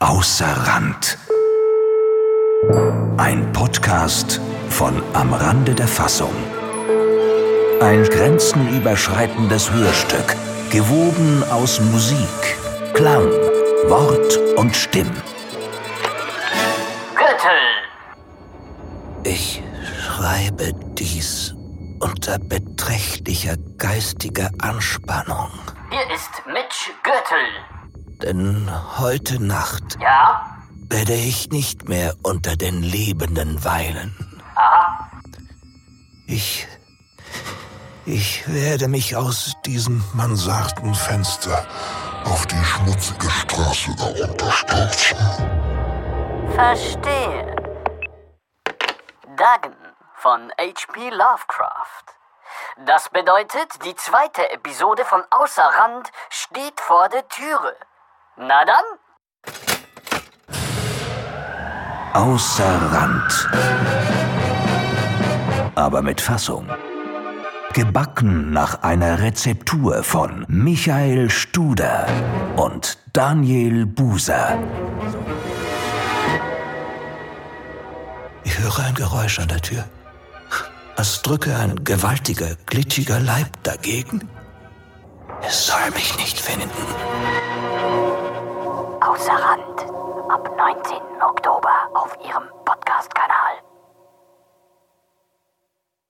Außer Rand. Ein Podcast von Am Rande der Fassung. Ein grenzenüberschreitendes Hörstück, gewoben aus Musik, Klang, Wort und Stimm. Gürtel! Ich schreibe dies unter beträchtlicher geistiger Anspannung. Hier ist Mitch Gürtel. Denn heute Nacht Ja? werde ich nicht mehr unter den Lebenden weilen. Aha. Ich. Ich werde mich aus diesem Mansardenfenster auf die schmutzige Straße herunterstürzen. Verstehe. Dagen von H.P. Lovecraft. Das bedeutet, die zweite Episode von Außer Rand steht vor der Türe. Na dann, Außer Rand. Aber mit Fassung. Gebacken nach einer Rezeptur von Michael Studer und Daniel Buser. Ich höre ein Geräusch an der Tür. Als drücke ein gewaltiger, glitschiger Leib dagegen. Es soll mich nicht finden. Garant. Ab 19. Oktober auf ihrem